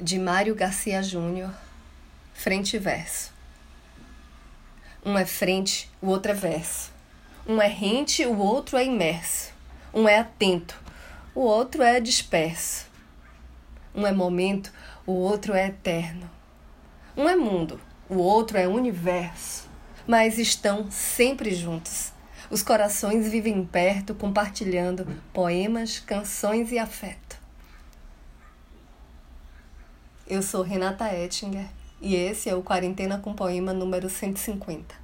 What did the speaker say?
de Mário Garcia Júnior, frente e verso. Um é frente, o outro é verso. Um é rente, o outro é imerso. Um é atento, o outro é disperso. Um é momento, o outro é eterno. Um é mundo, o outro é universo. Mas estão sempre juntos. Os corações vivem perto, compartilhando poemas, canções e afeto. Eu sou Renata Ettinger e esse é o Quarentena com Poema número 150.